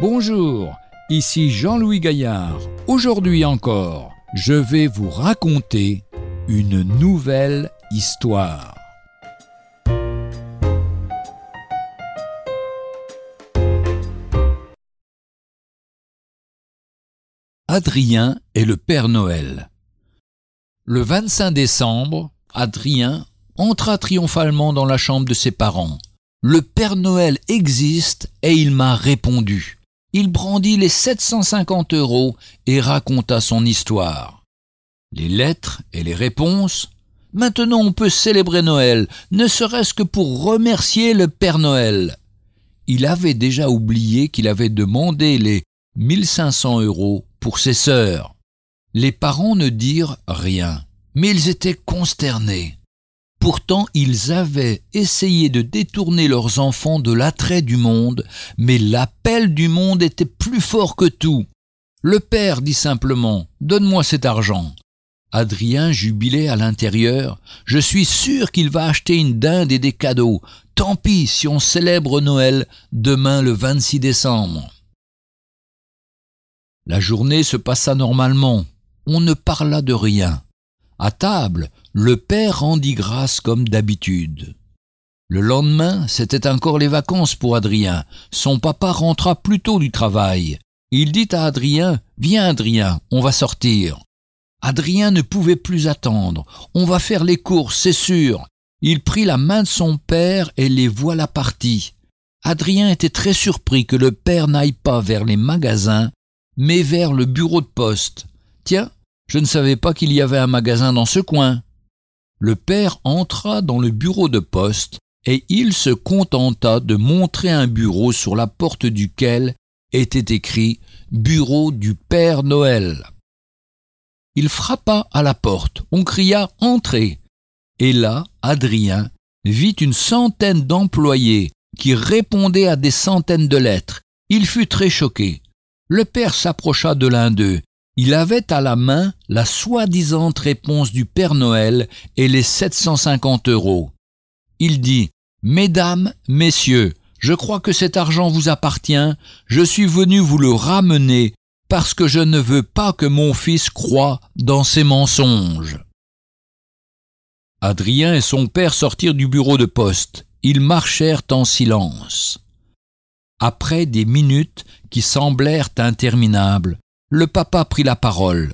Bonjour, ici Jean-Louis Gaillard. Aujourd'hui encore, je vais vous raconter une nouvelle histoire. Adrien et le Père Noël. Le 25 décembre, Adrien entra triomphalement dans la chambre de ses parents. Le Père Noël existe et il m'a répondu. Il brandit les 750 euros et raconta son histoire. Les lettres et les réponses. Maintenant on peut célébrer Noël, ne serait-ce que pour remercier le Père Noël. Il avait déjà oublié qu'il avait demandé les 1500 euros pour ses sœurs. Les parents ne dirent rien, mais ils étaient consternés. Pourtant ils avaient essayé de détourner leurs enfants de l'attrait du monde, mais l'appel du monde était plus fort que tout. Le père dit simplement Donne-moi cet argent. Adrien jubilait à l'intérieur. Je suis sûr qu'il va acheter une dinde et des cadeaux. Tant pis si on célèbre Noël demain le 26 décembre. La journée se passa normalement. On ne parla de rien. À table, le père rendit grâce comme d'habitude. Le lendemain, c'était encore les vacances pour Adrien. Son papa rentra plus tôt du travail. Il dit à Adrien Viens, Adrien, on va sortir. Adrien ne pouvait plus attendre. On va faire les courses, c'est sûr. Il prit la main de son père et les voilà partis. Adrien était très surpris que le père n'aille pas vers les magasins, mais vers le bureau de poste. Tiens, je ne savais pas qu'il y avait un magasin dans ce coin. Le père entra dans le bureau de poste et il se contenta de montrer un bureau sur la porte duquel était écrit Bureau du Père Noël. Il frappa à la porte, on cria Entrez. Et là, Adrien vit une centaine d'employés qui répondaient à des centaines de lettres. Il fut très choqué. Le père s'approcha de l'un d'eux il avait à la main la soi-disante réponse du Père Noël et les 750 euros. Il dit Mesdames, Messieurs, je crois que cet argent vous appartient, je suis venu vous le ramener parce que je ne veux pas que mon fils croie dans ses mensonges. Adrien et son père sortirent du bureau de poste. Ils marchèrent en silence. Après des minutes qui semblèrent interminables, le papa prit la parole.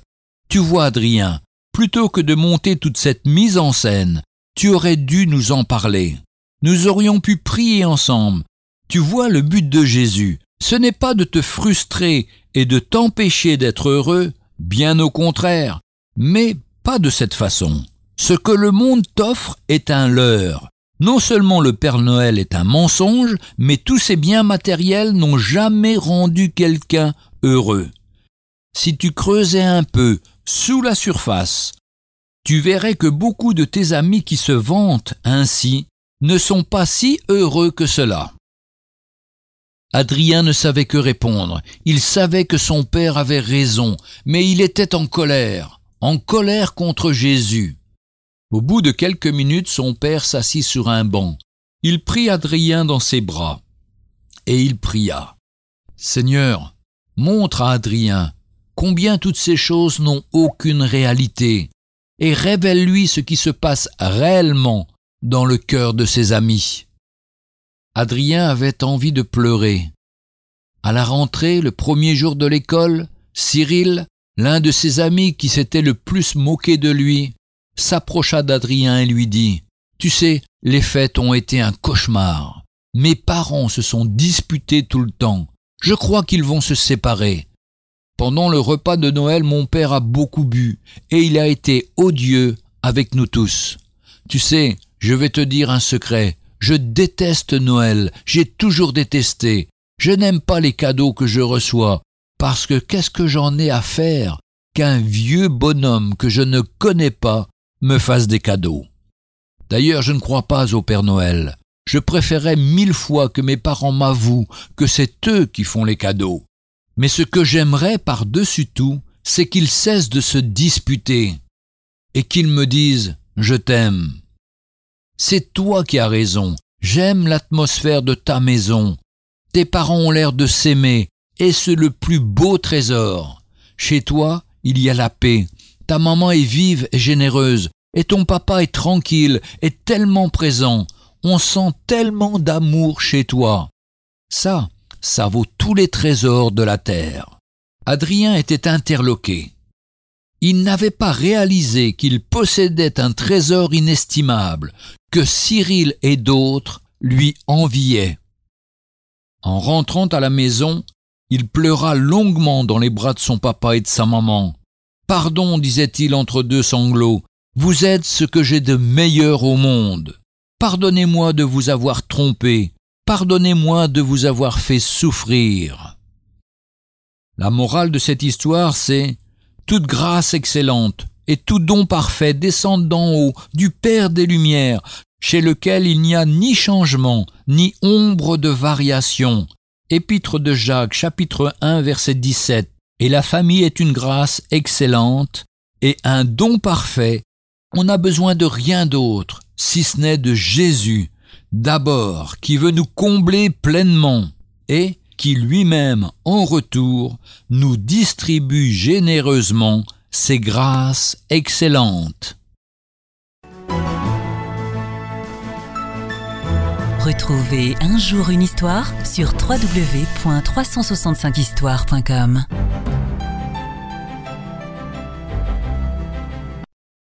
Tu vois, Adrien, plutôt que de monter toute cette mise en scène, tu aurais dû nous en parler. Nous aurions pu prier ensemble. Tu vois le but de Jésus. Ce n'est pas de te frustrer et de t'empêcher d'être heureux, bien au contraire, mais pas de cette façon. Ce que le monde t'offre est un leurre. Non seulement le Père Noël est un mensonge, mais tous ces biens matériels n'ont jamais rendu quelqu'un heureux si tu creusais un peu sous la surface, tu verrais que beaucoup de tes amis qui se vantent ainsi ne sont pas si heureux que cela. Adrien ne savait que répondre. Il savait que son père avait raison, mais il était en colère, en colère contre Jésus. Au bout de quelques minutes, son père s'assit sur un banc. Il prit Adrien dans ses bras, et il pria. Seigneur, montre à Adrien combien toutes ces choses n'ont aucune réalité, et révèle-lui ce qui se passe réellement dans le cœur de ses amis. Adrien avait envie de pleurer. À la rentrée, le premier jour de l'école, Cyril, l'un de ses amis qui s'était le plus moqué de lui, s'approcha d'Adrien et lui dit Tu sais, les fêtes ont été un cauchemar. Mes parents se sont disputés tout le temps. Je crois qu'ils vont se séparer. Pendant le repas de Noël, mon père a beaucoup bu, et il a été odieux avec nous tous. Tu sais, je vais te dire un secret. Je déteste Noël, j'ai toujours détesté. Je n'aime pas les cadeaux que je reçois, parce que qu'est-ce que j'en ai à faire qu'un vieux bonhomme que je ne connais pas me fasse des cadeaux? D'ailleurs, je ne crois pas au Père Noël. Je préférais mille fois que mes parents m'avouent que c'est eux qui font les cadeaux. Mais ce que j'aimerais par-dessus tout, c'est qu'ils cessent de se disputer et qu'ils me disent ⁇ Je t'aime ⁇ C'est toi qui as raison, j'aime l'atmosphère de ta maison, tes parents ont l'air de s'aimer est-ce le plus beau trésor. Chez toi, il y a la paix. Ta maman est vive et généreuse, et ton papa est tranquille et tellement présent. On sent tellement d'amour chez toi. Ça, ça vaut tous les trésors de la terre. Adrien était interloqué. Il n'avait pas réalisé qu'il possédait un trésor inestimable, que Cyril et d'autres lui enviaient. En rentrant à la maison, il pleura longuement dans les bras de son papa et de sa maman. Pardon, disait-il entre deux sanglots, vous êtes ce que j'ai de meilleur au monde. Pardonnez-moi de vous avoir trompé, pardonnez-moi de vous avoir fait souffrir. La morale de cette histoire, c'est toute grâce excellente et tout don parfait descendent d'en haut, du Père des Lumières, chez lequel il n'y a ni changement, ni ombre de variation. Épître de Jacques, chapitre 1, verset 17. Et la famille est une grâce excellente et un don parfait. On n'a besoin de rien d'autre, si ce n'est de Jésus, d'abord, qui veut nous combler pleinement, et qui lui-même, en retour, nous distribue généreusement ses grâces excellentes. Retrouvez un jour une histoire sur www.365histoire.com.